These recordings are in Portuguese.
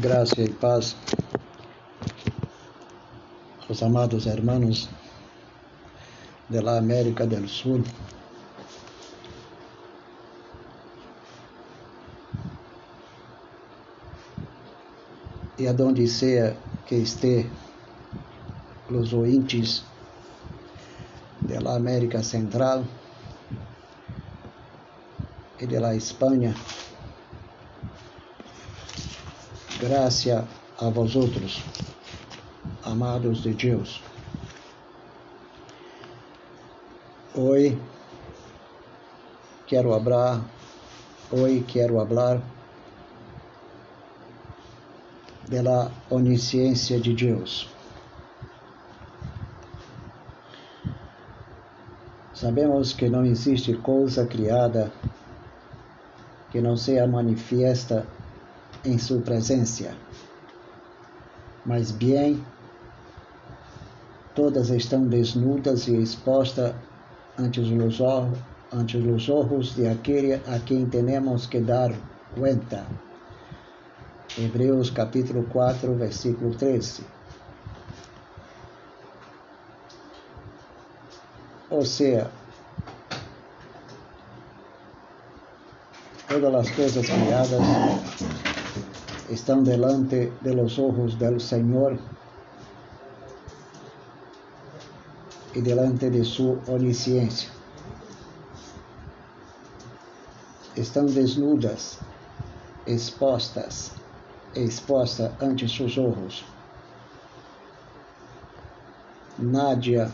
Graça e paz aos amados hermanos de la América del Sur. E aonde seja que esté os ouvintes de América Central e de la Espanha, Graça a vós outros, amados de Deus. Hoje quero hablar, hoje quero hablar de la onisciência de Deus. Sabemos que não existe coisa criada que não seja manifiesta em sua presença. Mas bem, todas estão desnudas e expostas ante os olhos, ante os de aquele a quem temos que dar conta. Hebreus capítulo 4, versículo 13. Ou seja, todas as coisas criadas estão delante de los ojos del Senhor e delante de sua onisciência. Estão desnudas, expostas, expostas ante seus olhos. Nádia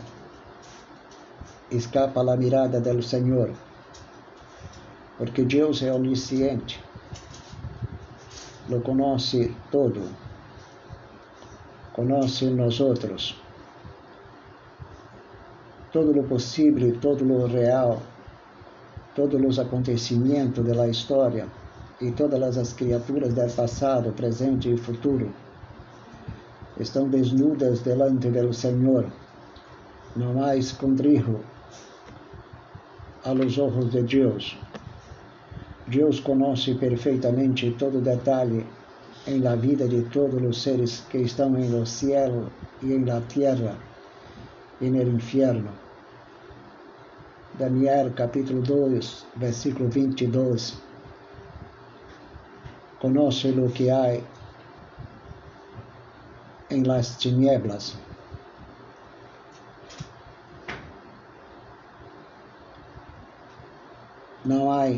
escapa a mirada do Senhor, porque Deus é onisciente lo conoce todo, conoce nós outros, todo lo possível, todo lo real, todos os acontecimentos da história e todas as criaturas do passado, presente e futuro estão desnudas delante do Senhor. Não há escondrijo a los ojos de Deus. Deus conhece perfeitamente todo detalhe em la vida de todos os seres que estão em los cielos e em la tierra e no inferno. Daniel capítulo 2, versículo 22. Conoce lo que há em las tinieblas. Não há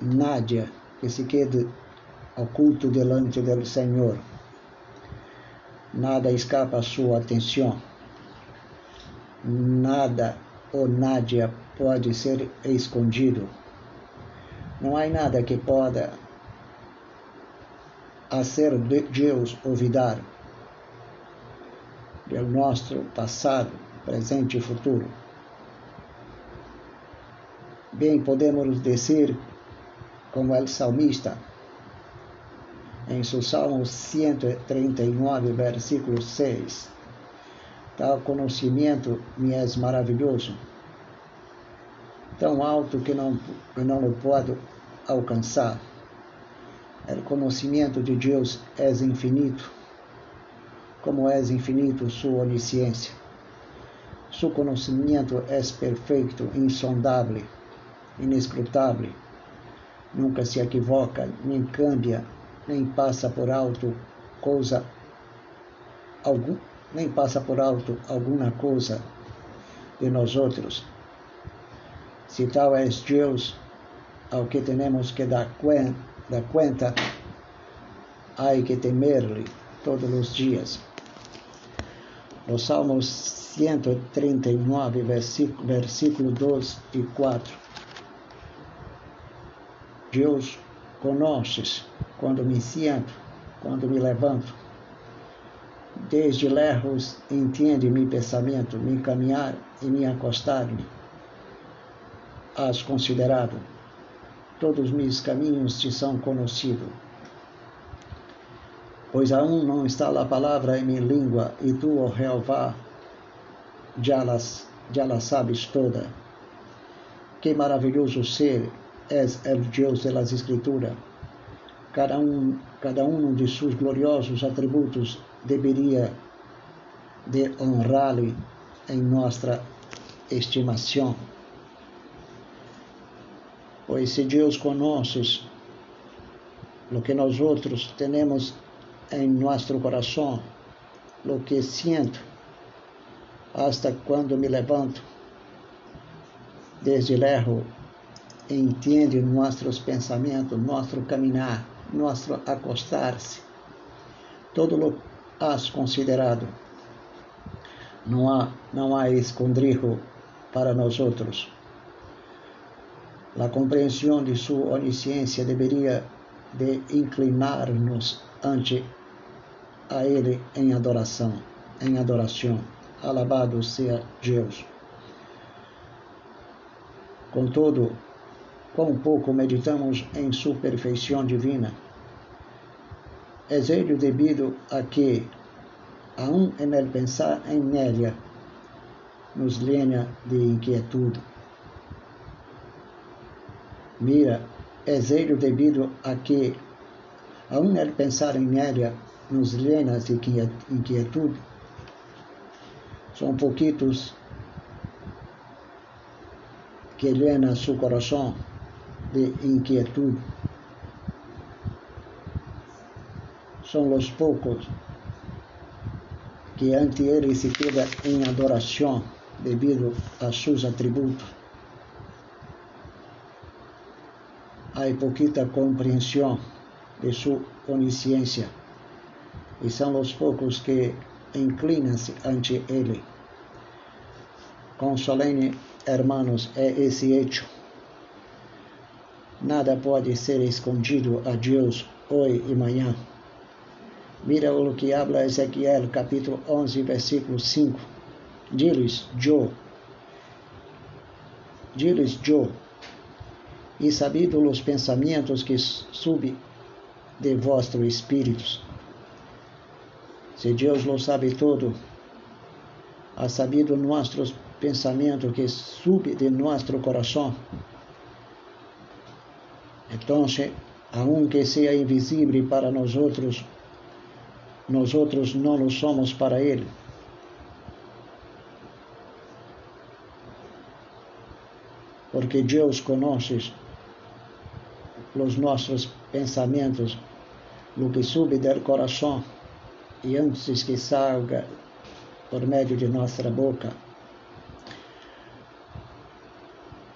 Nádia, que se quede oculto delante do Senhor. Nada escapa a sua atenção. Nada ou Nádia pode ser escondido. Não há nada que possa de Deus olvidar do nosso passado, presente e futuro. Bem, podemos dizer como el salmista, em seu Salmo 139, versículo 6. Tal conhecimento me é maravilhoso, tão alto que não, não o posso alcançar. O conhecimento de Deus é infinito, como é infinito sua onisciência. Seu conhecimento é perfeito, insondável, inescrutável nunca se equivoca, nem cambia, nem passa por alto coisa algum, nem passa por alto alguma coisa de nós outros. Se tal é Deus ao que temos que dar conta, há que temer-lhe todos os dias. Nos Salmos 139, versículo, versículo 2 e 4. Deus conosces quando me siento, quando me levanto. Desde lejos entende meu pensamento, me caminhar e me acostar-me. Has considerado, todos meus caminhos te são conhecidos. Pois aún não está a palavra em minha língua, e tu, ó Jeová, já já la sabes toda. Que maravilhoso ser és el Deus de las Escrituras. cada um, cada de seus gloriosos atributos deveria de honrá-lo em nossa estimação. Pois se Deus conhece o que nós outros temos em nosso coração, o que sinto, hasta quando me levanto, desde lejos, entende nossos pensamentos, nosso caminhar, nosso acostar-se. Todo has considerado. Não há, não há escondrijo para nós outros. A compreensão de sua onisciência deveria de inclinar-nos ante a Ele em adoração, em adoração. Alabado seja Deus. Contudo, quão pouco meditamos em sua perfeição divina. É ello devido a que, aun en el pensar em ella, nos llena de inquietude. Mira, é ello devido a que, aun el pensar em ella, nos llena de inquietude. São pouquitos que llena su coração de inquietude. São os poucos que ante ele se queda em adoração devido a seus atributos. Há pouquita compreensão de sua onisciência e são os poucos que inclinam-se ante ele. Com solene hermanos, é esse hecho. Nada pode ser escondido a Deus hoje e amanhã. Mira o que habla Ezequiel, capítulo 11, versículo 5. Diles, yo. Diles, yo. E sabido os pensamentos que sube de vossos espíritos. Se Deus lo sabe todo, ha sabido nossos pensamento que sube de nosso coração. Então, aunque seja invisível para nós outros, nós outros não lo somos para Ele. Porque Deus conhece os nossos pensamentos, o que sube do coração, e antes que salga por meio de nossa boca,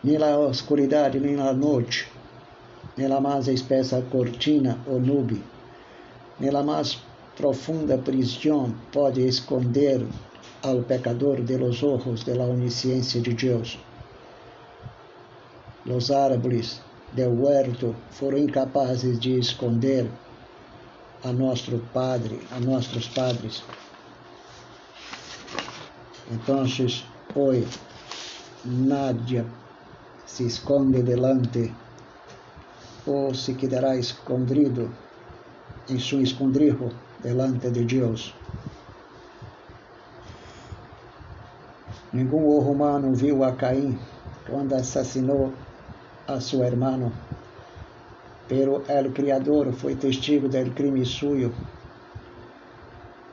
nem na oscuridade, nem na noite, nem na mais espessa cortina ou nube, nem na mais profunda prisão pode esconder ao pecador de los ojos de la onisciência de Deus. Los árboles del huerto foram incapazes de esconder a nosso Padre, a nossos padres. Então, hoje, nadie se esconde delante ou se quedará escondido em seu escondrijo delante de Deus. Nenhum humano viu a Caim quando assassinou a seu irmão, pero el Criador foi testigo del crime suyo.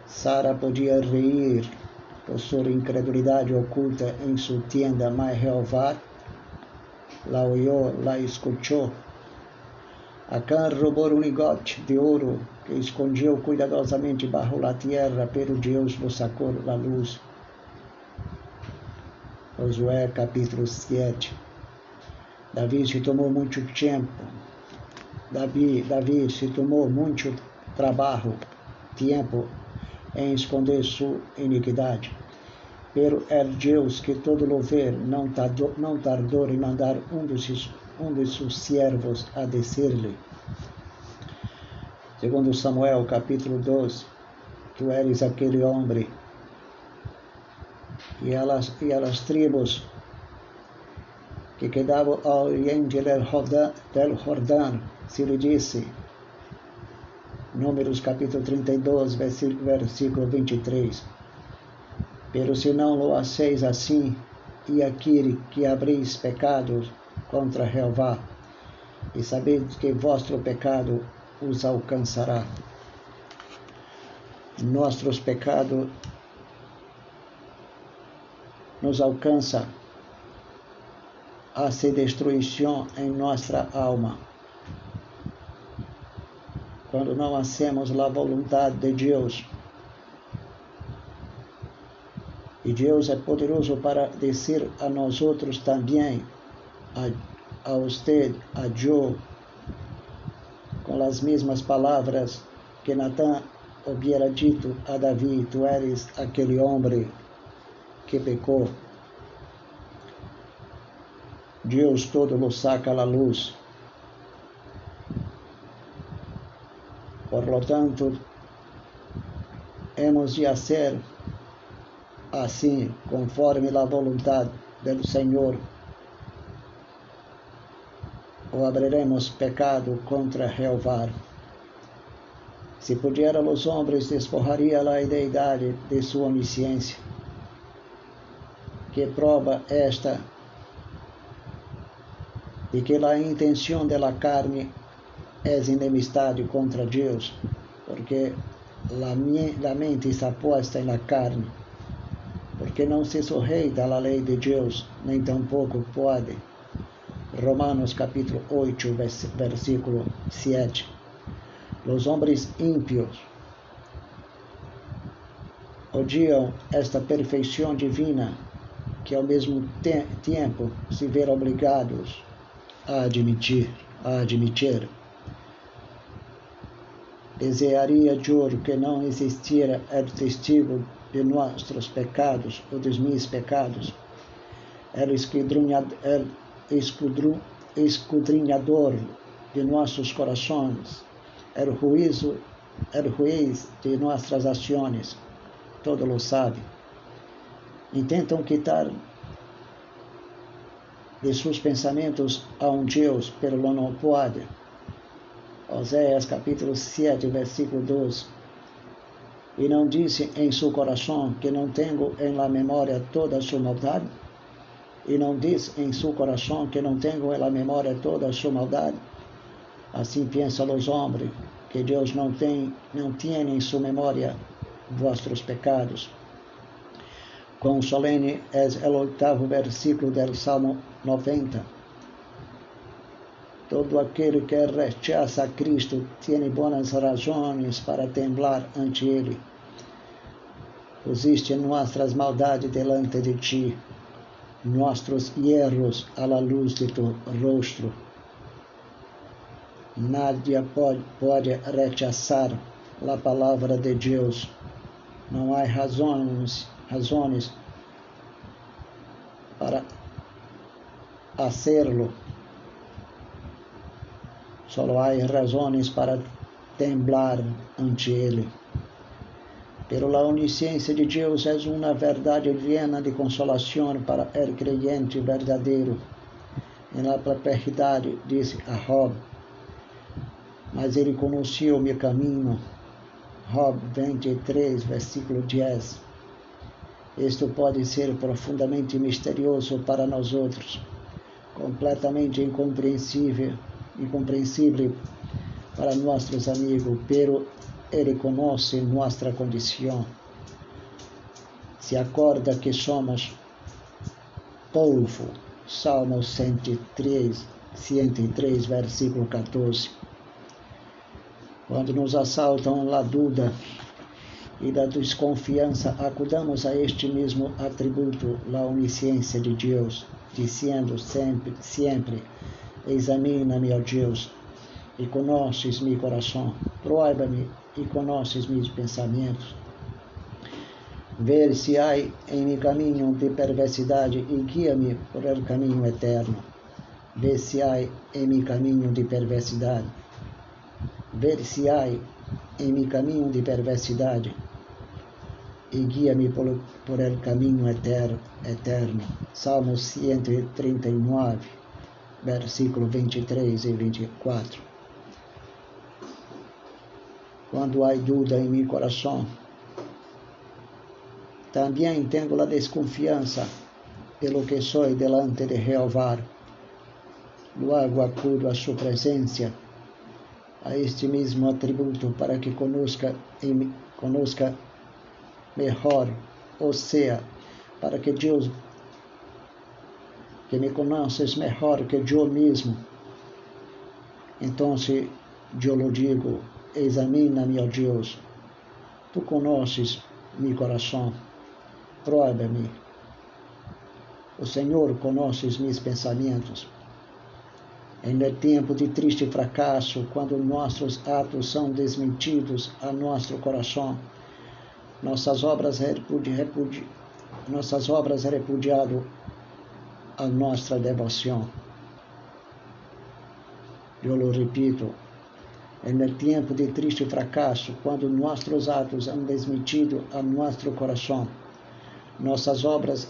Sara podia reír por sua incredulidade oculta em sua tienda, mas Jeová la oyó, la escuchó. Acã roubou um lingote de ouro que escondeu cuidadosamente bajo la tierra, pero Deus lo sacou da luz. Josué capítulo 7. Davi se tomou muito tempo. Davi, Davi se tomou muito trabalho, tempo em esconder sua iniquidade. Pero é Deus que todo lo ver não tardou, não tardou em mandar um dos, um de seus servos a descer-lhe. Segundo Samuel, capítulo 12, tu eres aquele homem e elas, e elas tribos que quedavam ao oriente del Jordão, se lhe disse, Números capítulo 32, versículo, versículo 23. Pero se não lo haceis assim, e aquele que abris pecados contra Jeová, e sabeis que vosso pecado os alcançará. Nossos pecados nos alcança a se destruição em nossa alma. Quando não hacemos a vontade de Deus, e Deus é poderoso para dizer a nós outros também, a, a você, a Joe, com as mesmas palavras que Natan hubiera dito a Davi, tu eres aquele homem que pecou. Deus todo lo saca a luz. Por lo tanto, hemos de hacer assim, conforme a vontade do Senhor, ou abriremos pecado contra Jeová. Se pudiera os homens, desforraria a deidade de sua onisciência. Que prova esta de que a intenção da carne é enemistade contra Deus, porque a mente está posta na carne porque não se sujeita à lei de Deus, nem tampouco pode. Romanos capítulo 8, versículo 7. Os homens ímpios odiam esta perfeição divina que ao mesmo te tempo se ver obrigados a admitir, a admitir. Desearia juro que não existira o testigo de nossos pecados ou dos meus pecados. Era escudrinhador de nossos corações. Era o juízo, era o juiz de nossas ações. Todo lo sabe. Intentam quitar de seus pensamentos a um Deus, pero não pode. Oséias capítulo 7, versículo 12 e não disse em seu coração que não tenho em la memória toda a sua maldade? E não diz em seu coração que não tenho la memória toda a sua maldade? Assim pensam os homens, que Deus não tem, não tinha em sua memória vossos pecados. Com solene é o oitavo versículo do Salmo 90. Todo aquele que rechaça a Cristo tem boas razões para temblar ante Ele pusiste nossas maldades delante de ti, nossos erros à luz de tu rostro. Nadie pode, pode a palavra de Deus. Não há razões, razões para hacerlo. Só há razões para temblar ante Ele. Pero la onisciência de Deus é uma verdade llena de consolação para el creyente verdadeiro. Em la perplexidade, disse a Job, mas ele conhecia o meu caminho. Job 23, versículo 10. Isto pode ser profundamente misterioso para nós outros, completamente incompreensível, incompreensível para nossos amigos, pero ele conhece nossa condição. Se acorda que somos polvo. Salmo 103, 103, versículo 14. Quando nos assaltam a dúvida e da desconfiança, acudamos a este mesmo atributo, a onisciência de Deus, dizendo sempre, sempre, examina-me, ó Deus, e conheces meu coração, e conheces meus pensamentos. Ver se há em meu caminho de perversidade e guia-me por el caminho eterno. Ver se há em meu caminho de perversidade. Ver se há em meu caminho de perversidade e guia-me por, por el caminho eterno, eterno. Salmo 139, versículo 23 e 24 quando há dúvida em meu coração. Também tenho a desconfiança pelo que sou delante de Jeová. Logo acudo a sua presença a este mesmo atributo para que conosca, conosca melhor, ou seja, para que Deus, que me conheces melhor que eu mesmo. Então, eu lhe digo, examina, meu Deus, tu conheces meu coração, prova-me. O Senhor conhece meus pensamentos. Em tempo de triste fracasso, quando nossos atos são desmentidos a nosso coração, nossas obras repudi, repudi, nossas obras repudiado a nossa devoção. Eu lo repito, em tempo de triste fracasso, quando nossos atos são desmentido a nosso coração, nossas obras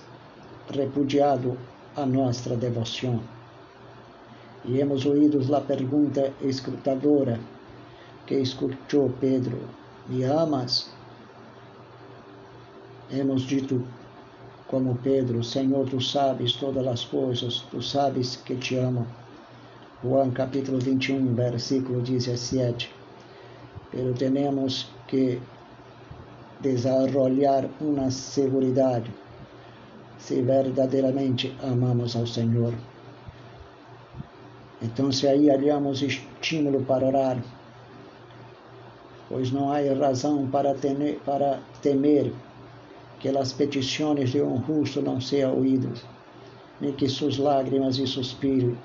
repudiado a nossa devoção. E hemos ouído a pergunta escrutadora que escutou Pedro: Me amas? Hemos dito como Pedro: Senhor, tu sabes todas as coisas, tu sabes que te amo. Juan capítulo 21, versículo 17. Pero temos que desarrollar uma segurança se verdadeiramente amamos ao Senhor. Então, se aí hallamos estímulo para orar, pois não há razão para, temer, para temer que as petições de um justo não sejam ouvidas, nem que suas lágrimas e suspiro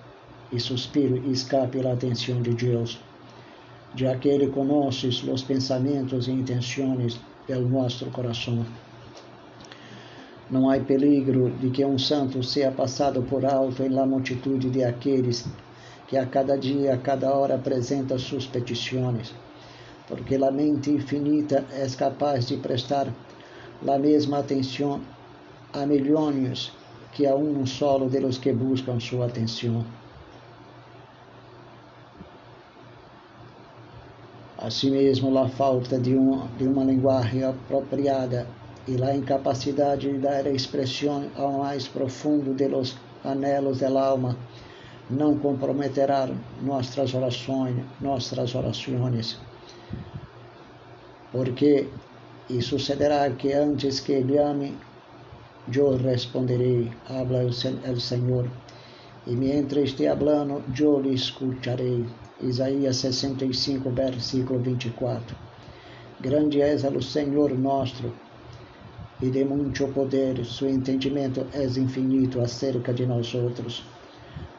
e suspiro escape a atenção de Deus, já que Ele conhece os pensamentos e intenções do nosso coração. Não há peligro de que um santo seja passado por alto em la multitude de aqueles que a cada dia, a cada hora apresenta suas petições, porque a mente infinita é capaz de prestar a mesma atenção a milhões que a um solo de los que buscam sua atenção. Assim mesmo, a falta de, um, de uma linguagem apropriada e a incapacidade de dar expressão ao mais profundo de los anhelos da alma não comprometerá nossas orações, nossas orações, porque e sucederá que antes que ele ame, eu responderei, habla o Senhor, e mientras esté hablando, eu lhe escutarei. Isaías 65, versículo 24. Grande és o Senhor nosso, e de muito poder, seu entendimento é infinito acerca de nós outros.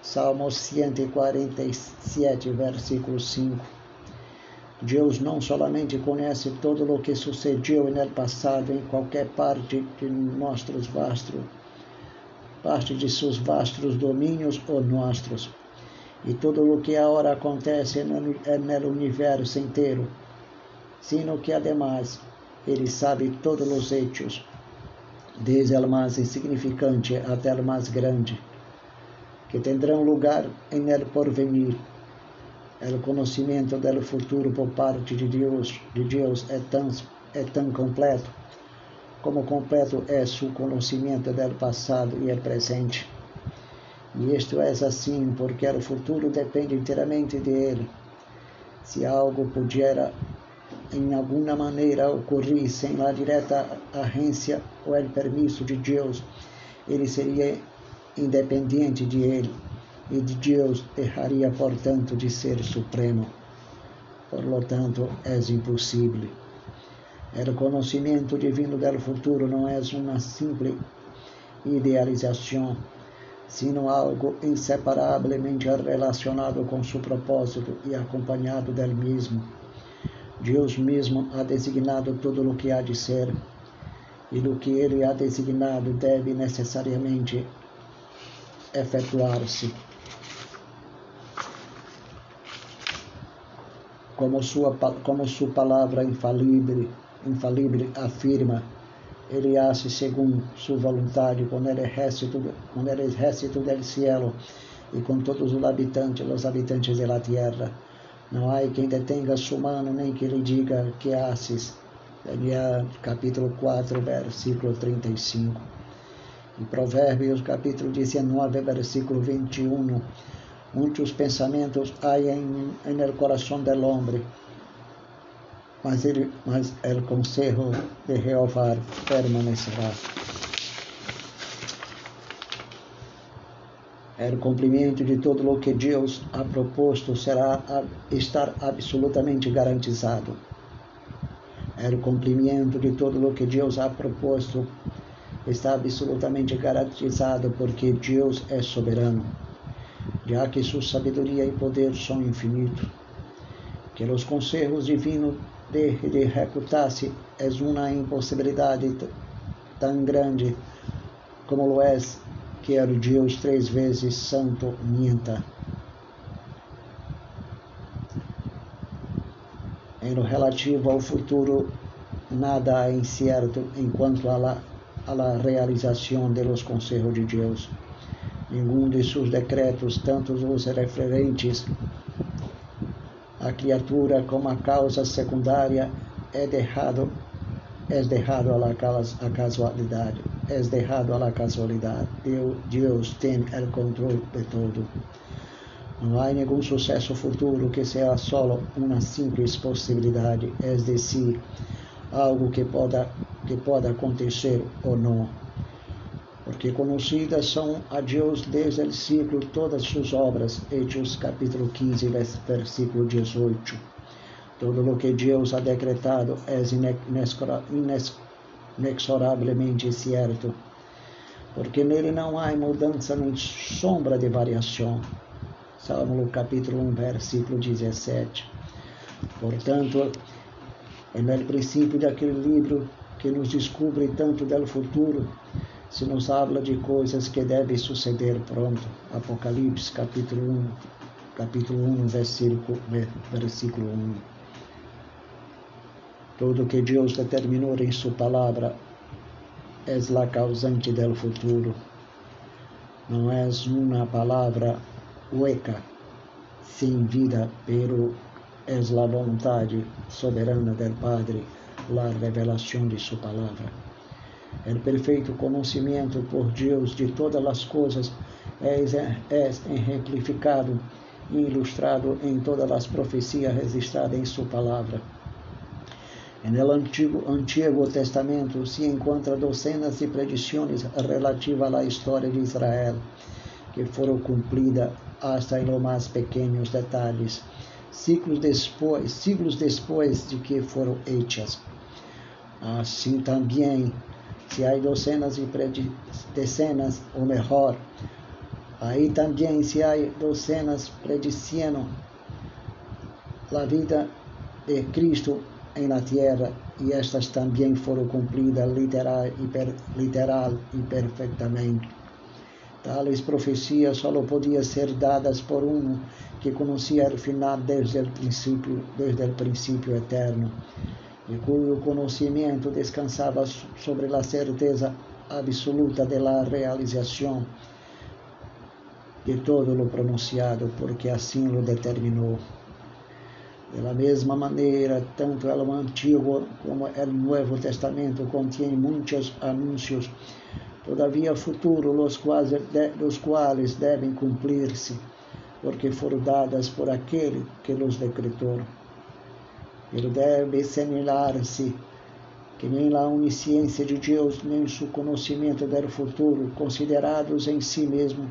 Salmos 147, versículo 5. Deus não somente conhece todo o que sucedeu no passado em qualquer parte de nossos vastos, parte de seus vastos domínios ou nossos, e todo o que agora acontece no, no universo inteiro, sino que además ele sabe todos os hechos, desde o mais insignificante até o mais grande que tendrão lugar em el porvenir. O conhecimento do futuro por parte de Deus, de Deus é tão, é tão completo como completo é seu conhecimento do passado e do presente. E isto é assim porque o futuro depende inteiramente de Ele. Se algo pudiera em alguma maneira ocorrer sem a direta agência ou o permisso de Deus, ele seria independente de ele e de Deus deixaria, portanto, de ser supremo. Por lo tanto, é impossível. O conhecimento divino do futuro não é uma simples idealização, sino algo inseparavelmente relacionado com seu propósito e acompanhado dele mesmo. Deus mesmo ha designado tudo o que há de ser, e do que ele ha designado deve necessariamente efetuar-se. Como sua, como sua palavra infalível, infalível afirma, ele hace segundo sua vontade, com ele resto, com ele resto del cielo e com todos os habitantes, os habitantes da terra. Não há quem detenga sua mano, nem que lhe diga que haces. Daniel capítulo 4, versículo 35. Em Provérbios, capítulo 19, versículo 21, Muitos pensamentos há em, en el coração del hombre, mas, ele, mas el consejo de Jeová permanecerá. O cumprimento de todo o que Deus ha proposto será estar absolutamente garantizado. O cumprimento de todo o que Deus ha proposto está absolutamente garantizado porque Deus é soberano, já que sua sabedoria e poder são infinitos. Que os conselhos divinos de, de recutar-se é uma impossibilidade tão grande como lo é que o Deus três vezes santo minta. Em relativo ao futuro, nada é incerto enquanto a a la realização de los conselhos de Deus. Nenhum de seus decretos, tanto os referentes à criatura como à causa secundária, é deixado, é deixado a, a casualidade és deixado à casualidade. Deus, Deus tem o controle de tudo. Não há nenhum sucesso futuro que seja só uma simples possibilidade, é decir, algo que pode, que pode acontecer ou não. Porque conhecidas são a Deus desde o ciclo todas suas obras, Hechos capítulo 15, versículo 18. Todo o que Deus ha decretado é inexoravelmente certo, porque nele não há mudança nem sombra de variação. Salmo capítulo 1, versículo 17. Portanto, é no princípio daquele livro que nos descobre tanto do futuro, se nos habla de coisas que devem suceder pronto. Apocalipse capítulo 1, capítulo 1, versículo, versículo 1. Tudo que Deus determinou em sua palavra é a causante do futuro. Não é uma palavra hueca, sem vida, pero é a vontade soberana do Padre, a revelação de sua palavra. O perfeito conhecimento por Deus de todas as coisas é, é exemplificado e ilustrado em todas as profecias registradas em sua palavra no Antigo, Antigo Testamento se encontra docenas de predições relativas à história de Israel, que foram cumpridas hasta em mais pequenos detalhes, ciclos depois, siglos depois de que foram hechas. Assim também, se há docenas de decenas, ou melhor, aí também se há docenas prediciando a vida de Cristo em la tierra e estas também foram cumpridas literal e, per, literal e perfeitamente. Tales profecias só podiam ser dadas por um que conhecia o final desde o princípio, desde o princípio eterno, e cujo conhecimento descansava sobre a certeza absoluta da realização de todo o pronunciado, porque assim o determinou. Da mesma maneira, tanto o Antigo como o Novo Testamento contém muitos anúncios, todavia futuro, os quais, quais devem cumprir-se, porque foram dadas por aquele que os decretou. Ele deve señalar-se que nem a onisciência de Deus, nem seu conhecimento do futuro, considerados em si mesmo,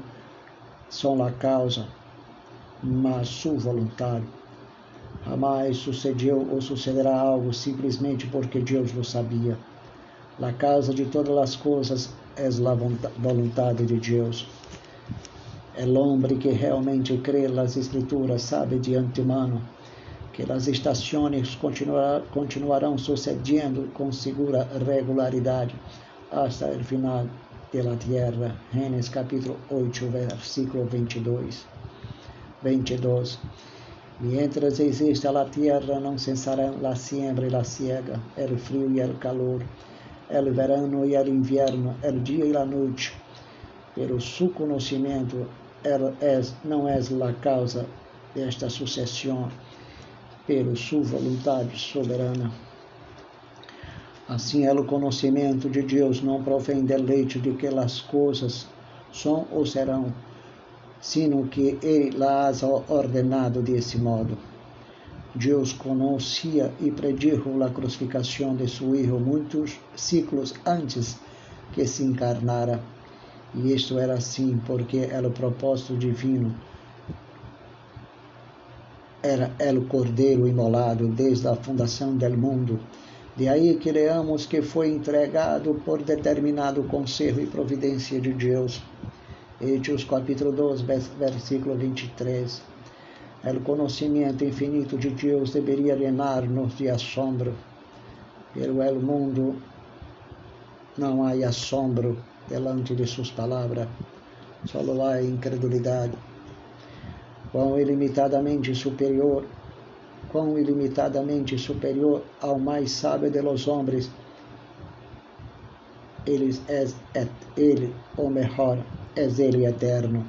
são a causa, mas sua vontade Jamais sucedeu ou sucederá algo simplesmente porque Deus lo sabia. A causa de todas as coisas é a vontade de Deus. El homem que realmente crê nas Escrituras sabe de antemano que as estações continuarão sucedendo com segura regularidade hasta o final da terra. Gênesis capítulo 8, versículo 22. 22. Mientras exista la tierra, não cessarão la siembra e la siega, el frio e el calor, el verano e el invierno, el dia e la noite. Pero su conhecimento não é la causa desta sucessão, pero sua vontade soberana. Assim, é o conhecimento de Deus não provém do leite de que as coisas são ou serão, sino que Ele las ha ordenado desse modo. Deus conhecia e predijo a crucificação de seu Hijo muitos ciclos antes que se encarnara. E isto era assim porque era o propósito divino. Era o Cordeiro imolado desde a fundação do mundo. De aí que leamos que foi entregado por determinado conselho e providência de Deus. Hechos capítulo 2, versículo 23. O conhecimento infinito de Deus deveria llenar-nos de assombro. Pelo el mundo não há assombro delante de suas palavras, só há incredulidade. Quão ilimitadamente superior, quão ilimitadamente superior ao mais sábio de los homens, ele é, é ele, ou melhor, é ele eterno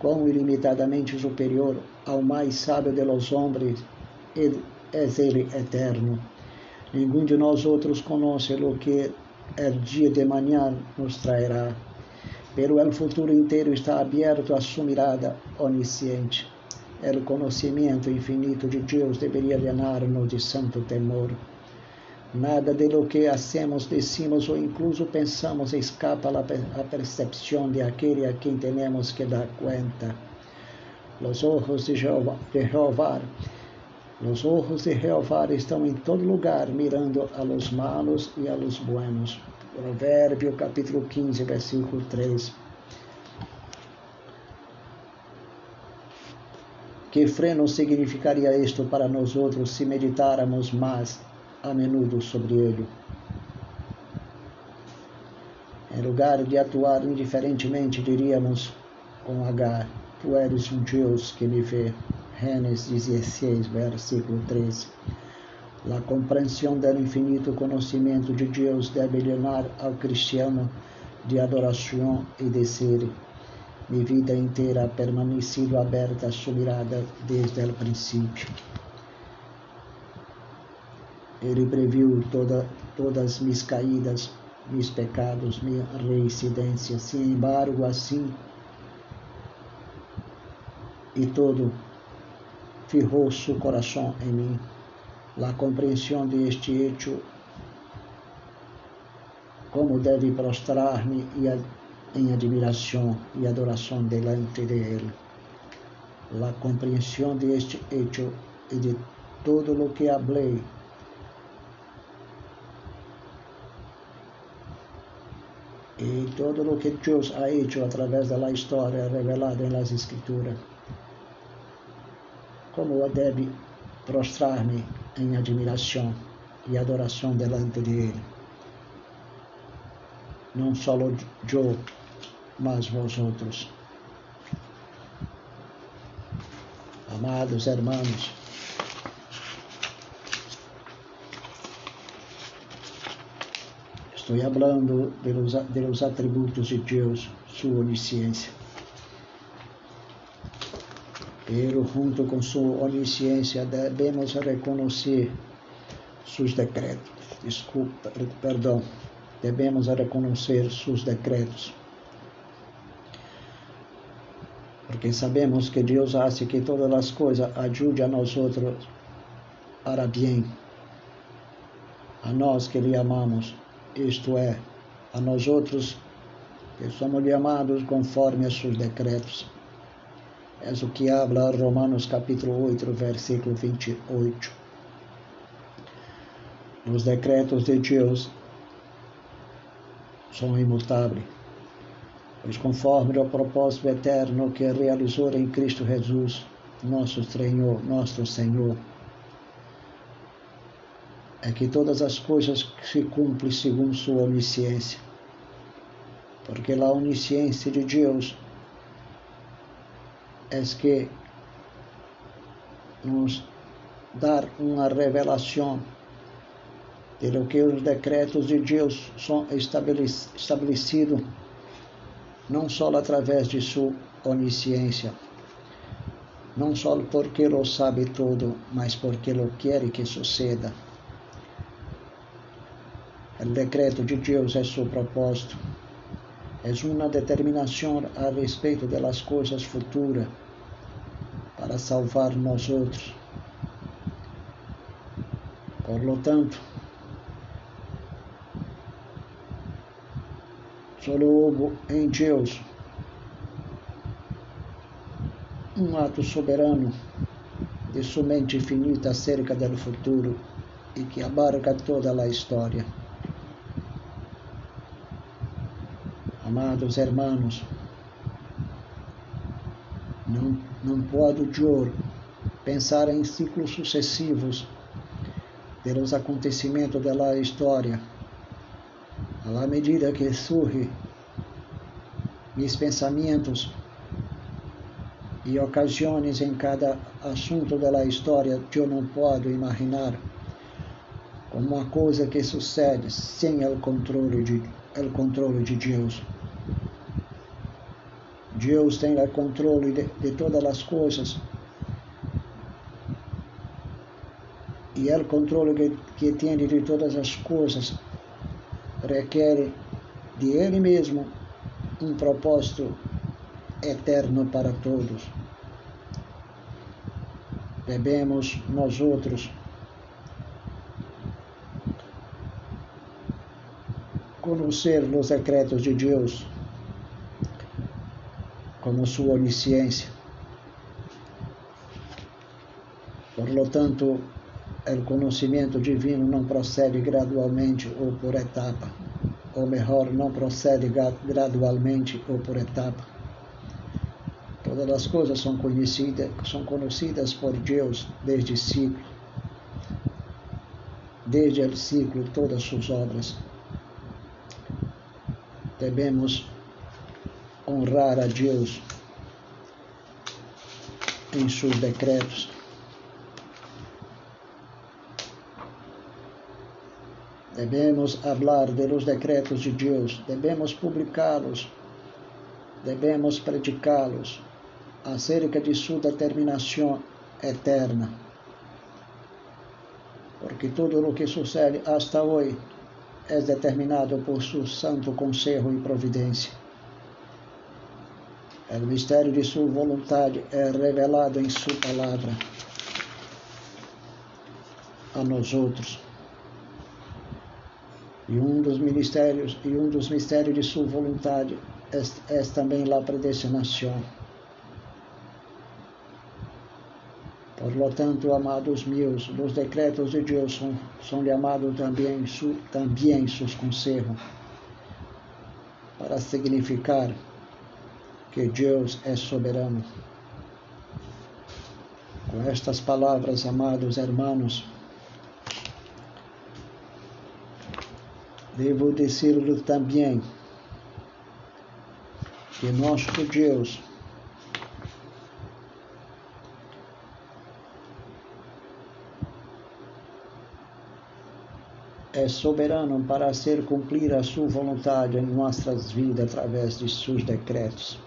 quão ilimitadamente superior ao mais sábio de los homens, ele, é ele eterno. Nenhum de nós outros conhece o que o dia de manhã nos trairá, pero o futuro inteiro está aberto à sua mirada onisciente. O conhecimento infinito de Deus deveria llenar-nos de santo temor. Nada de lo que hacemos, decimos ou incluso pensamos escapa à percepção de aquele a quem temos que dar conta. Os ojos de Jeová, de os ojos de Jeová estão em todo lugar, mirando a los malos e a los buenos. Provérbio capítulo 15, versículo 3. Que freno significaria isto para nós outros se meditáramos mais a menudo sobre ele. Em lugar de atuar indiferentemente, diríamos com H, Tu eres um Deus que me vê. Gênesis 16, versículo 13. A compreensão do infinito conhecimento de Deus deve levar ao cristiano de adoração e de ser. Minha vida inteira ha permanecido aberta a sua mirada desde o princípio. Ele previu toda, todas minhas caídas, meus pecados, minha reincidência. Sem embargo, assim e todo firrou seu coração em mim. A compreensão de este hecho, como deve prostrar-me em admiração e adoração delante de Ele. A compreensão de este hecho e de todo o que hablei y todo lo que Dios ha hecho a través de la historia revelada en las escrituras. Como debe prostrar-me em admiração e adoração delante de Ele. Não só eu, mas vós outros. Amados hermanos, Estou falando los atributos de Deus, sua onisciência. Pero junto com sua onisciência devemos reconhecer seus decretos. Desculpa, perdão. Devemos reconhecer seus decretos. Porque sabemos que Deus hace que todas as coisas ajudem a nós outros para bem. A nós que lhe amamos isto é, a nós outros que somos chamados conforme a seus decretos. É o que habla Romanos capítulo 8, versículo 28. Os decretos de Deus são imutáveis, pois conforme o propósito eterno que realizou em Cristo Jesus, nosso Senhor, nosso Senhor é que todas as coisas se cumprem segundo sua onisciência. Porque a onisciência de Deus é que nos dar uma revelação de lo que os decretos de Deus são estabelecidos não só através de sua onisciência, não só porque lo sabe tudo, mas porque lo quer que suceda. O decreto de Deus é seu propósito. É uma determinação a respeito das coisas futuras para salvar nós outros. Por lo tanto, só houve em Deus um ato soberano de sua mente infinita acerca do futuro e que abarca toda a história. Amados hermanos, não, não pode eu pensar em ciclos sucessivos de los acontecimentos da história. À medida que surge meus pensamentos e ocasiões em cada assunto da história, eu não posso imaginar como uma coisa que sucede sem o controle de, o controle de Deus. Deus tem o controle de, de todas as coisas. E o controle que, que tem de todas as coisas requer de Ele mesmo um propósito eterno para todos. Devemos nós outros conhecer os secretos de Deus como sua onisciência. Por lo tanto, o conhecimento divino não procede gradualmente ou por etapa, ou melhor, não procede gradualmente ou por etapa. Todas as coisas são conhecidas, são conhecidas por Deus desde ciclo, desde o ciclo todas suas obras. Devemos honrar a Deus em seus decretos. Devemos falar de los decretos de Deus, devemos publicá-los, devemos predicá-los acerca de sua determinação eterna. Porque tudo o que sucede hasta hoje é determinado por seu santo conselho e providência. O mistério de sua vontade é revelado em sua palavra a nós outros. E um dos ministérios e um dos mistérios de sua vontade é, é também a predestinação. Por lo tanto, amados meus, os decretos de Deus são, são chamados também, su, também seus conselhos, para significar que Deus é soberano. Com estas palavras, amados hermanos, devo dizer-lhe também que nosso Deus é soberano para fazer cumprir a sua vontade em nossas vidas através de seus decretos.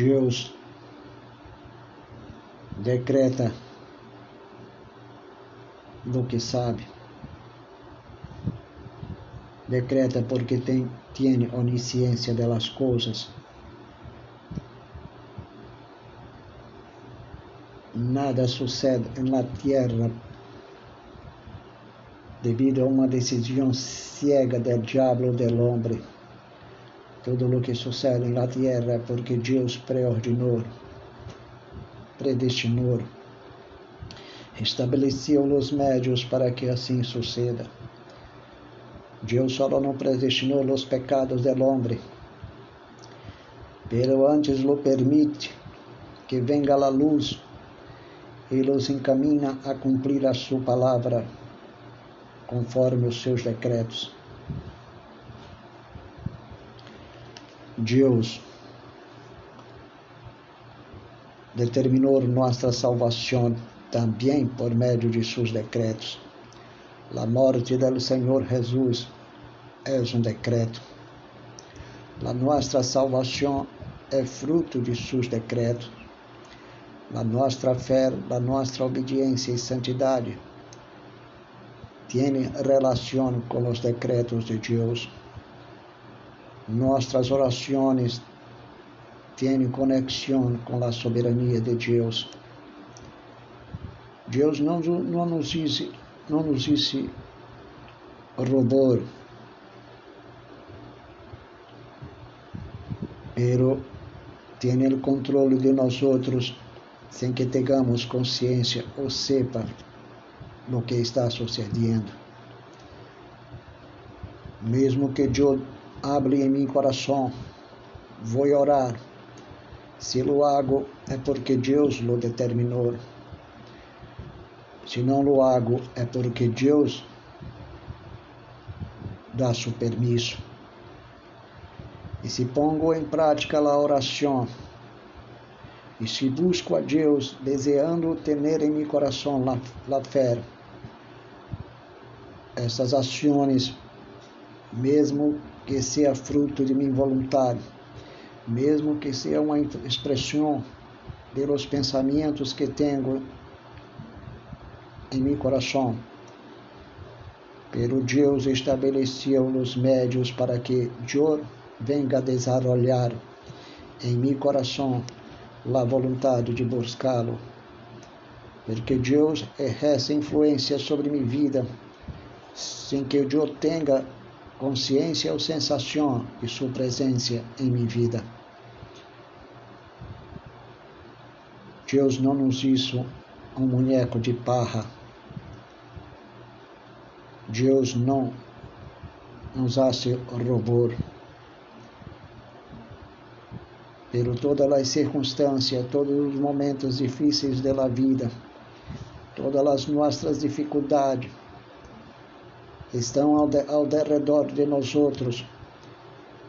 Deus decreta do que sabe. Decreta porque tem, tem onisciência das coisas. Nada sucede na terra devido a uma decisão cega do diabo ou do homem. Tudo o que sucede na terra é porque Deus preordinou, predestinou, estabeleceu os médios para que assim suceda. Deus só não predestinou os pecados do homem, pero antes lo permite que venga a luz e los encamina a cumprir a sua palavra conforme os seus decretos. Deus determinou nossa salvação também por meio de seus decretos. A morte do Senhor Jesus é um decreto. A nossa salvação é fruto de seus decretos. A nossa fé, a nossa obediência e santidade tiene relação com os decretos de Deus. Nossas orações têm conexão com a soberania de Deus. Deus não, não nos disse, não nos disse robô, pero tem o controle de nós outros sem que tenhamos consciência ou sepa no que está sucedendo. Mesmo que eu hable em meu coração, vou orar. Se lo hago é porque Deus lo determinou. Se não lo hago é porque Deus dá seu permisso. E se pongo em prática a oração, e se busco a Deus desejando ter em meu coração la fé, essas ações, mesmo que seja fruto de minha vontade, mesmo que seja uma expressão pelos pensamentos que tenho em meu coração, pero Deus estabeleceu os médios para que eu venga a desenvolver em meu coração a vontade de buscá-lo, porque Deus exerce influência sobre minha vida sem que eu tenha consciência ou sensação de sua presença em minha vida. Deus não nos hizo um boneco de parra. Deus não nos hace robô. Pero todas as circunstâncias, todos os momentos difíceis da vida, todas as nossas dificuldades, estão ao, de, ao derredor de nós outros,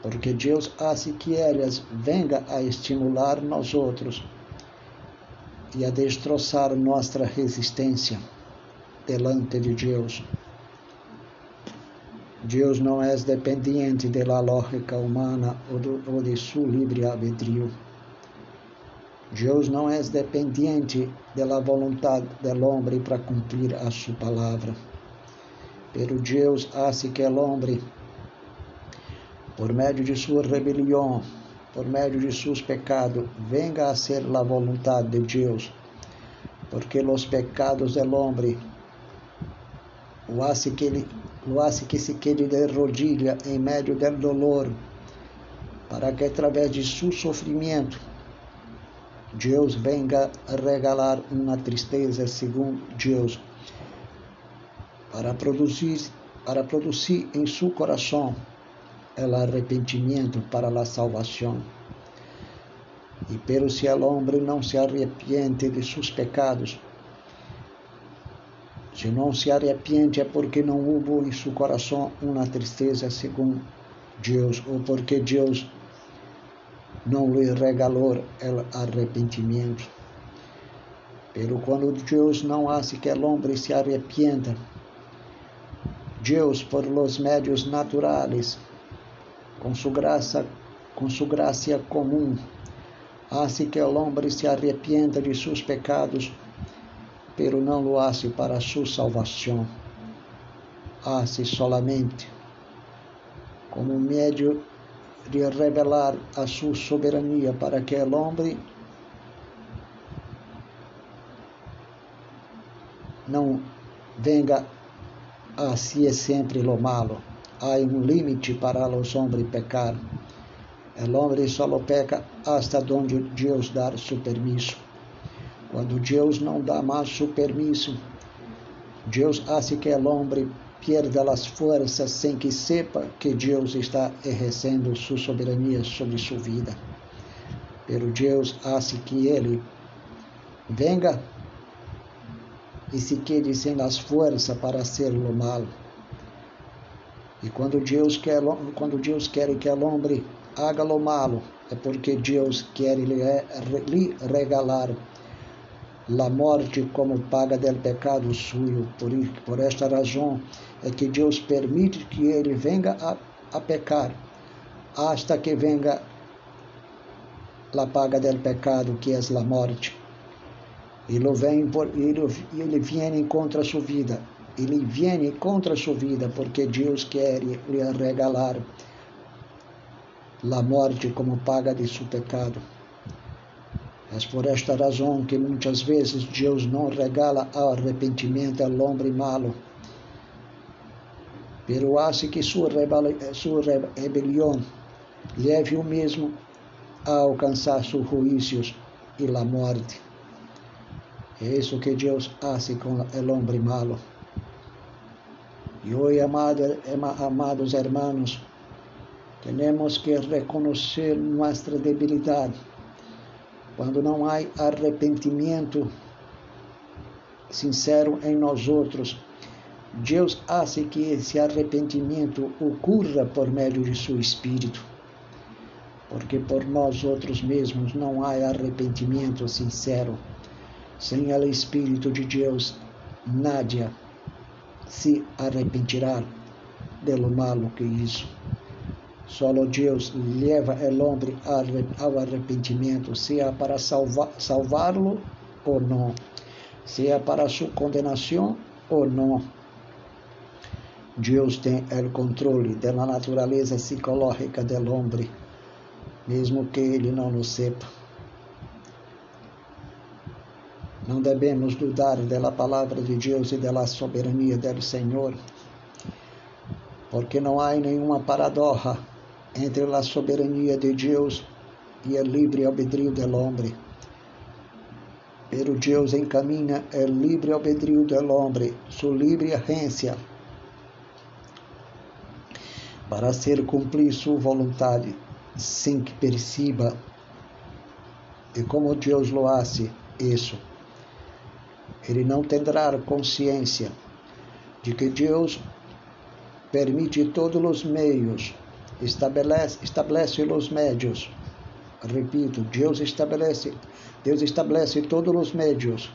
porque Deus hace que elas venham a estimular nós outros e a destroçar nossa resistência delante de Deus. Deus não é dependente da lógica humana ou, do, ou de seu livre albedrío. Deus não é dependente da vontade do homem para cumprir a sua palavra. Pero Deus hace que o homem, por meio de sua rebelião, por meio de seus pecados, venga a ser a vontade de Deus, porque os pecados do homem o hace que ele lo hace que se quede de rodilha em meio do dolor, para que através de seu sofrimento Deus venga a regalar uma tristeza segundo Deus para produzir, para produzir em seu coração o arrependimento para a salvação. E pero se o homem não se arrepende de seus pecados, se não se arrepende é porque não houve em seu coração uma tristeza segundo Deus, ou porque Deus não lhe regalou o arrependimento. Pero quando Deus não hace que o homem se arrependa, Deus, por los médios naturais, com sua graça, com sua graça comum, hace que o homem se arrependa de seus pecados, pero não lo hace para sua salvação. Hace solamente como médio de revelar a sua soberania para que o homem não venga Assim é sempre lo malo. Há um limite para os homens pecar. O homem só peca hasta onde Deus dá seu permisso. Quando Deus não dá mais seu permisso, Deus hace que o homem perda as forças sem que sepa que Deus está exercendo sua soberania sobre sua vida. Pero Deus hace que ele venga e se quede sem as forças para ser o mal. E quando Deus quer, quando Deus quer que o homem haga lo malo, é porque Deus quer lhe regalar a morte como paga del pecado suyo. Por, por esta razão é que Deus permite que ele venha a, a pecar, hasta que venha a paga del pecado, que é a morte. Ele vem por, ele, ele vem contra a sua vida, ele vem contra sua vida porque Deus quer lhe regalar a morte como paga de seu pecado. É por esta razão que muitas vezes Deus não regala arrependimento ao homem malo, pero hace que sua, sua rebelião leve o mesmo a alcançar seus juízos e a morte. É isso que Deus hace com o homem malo. E hoje, amado, amados hermanos, temos que reconhecer nossa debilidade. Quando não há arrependimento sincero em nós outros, Deus hace que esse arrependimento ocorra por meio de seu Espírito. Porque por nós outros mesmos não há arrependimento sincero. Sem o Espírito de Deus, nada se arrepentirá do malo que isso. Solo Deus leva o homem ao arrependimento, seja para salvá-lo ou não, seja para sua condenação ou não. Deus tem o controle da natureza psicológica do homem, mesmo que ele não o sepa. Não devemos dudar da palavra de Deus e da soberania do Senhor, porque não há nenhuma paradoxa entre a soberania de Deus e o livre albedrío do homem. Pero Deus encaminha o livre albedrío do homem, sua livre agência, para ser cumprir sua vontade, sem que perceba. E como Deus lo hace isso? Ele não terá consciência de que Deus permite todos os meios, estabelece, estabelece os médios. Repito, Deus estabelece, Deus estabelece todos os médios,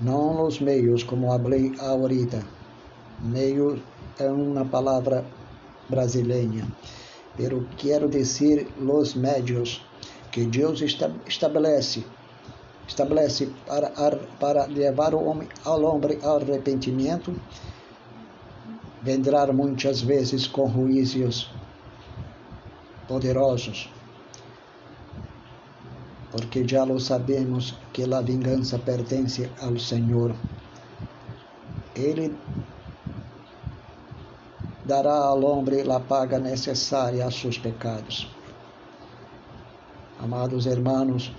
não os meios, como falei ahorita. Meio é uma palavra brasileira, pero quero dizer los médios que Deus estabelece estabelece para, para levar o homem ao homem ao arrependimento, vendrá muitas vezes com juízos poderosos, porque já lo sabemos que a vingança pertence ao Senhor. Ele dará ao homem a paga necessária a seus pecados. Amados irmãos,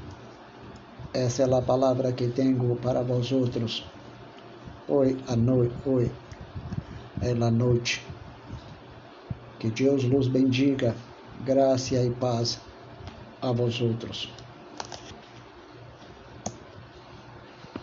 essa é a palavra que tenho para vosotros. Hoje a noite, hoje é a noite. Que Deus nos bendiga, graça e paz a vosotros.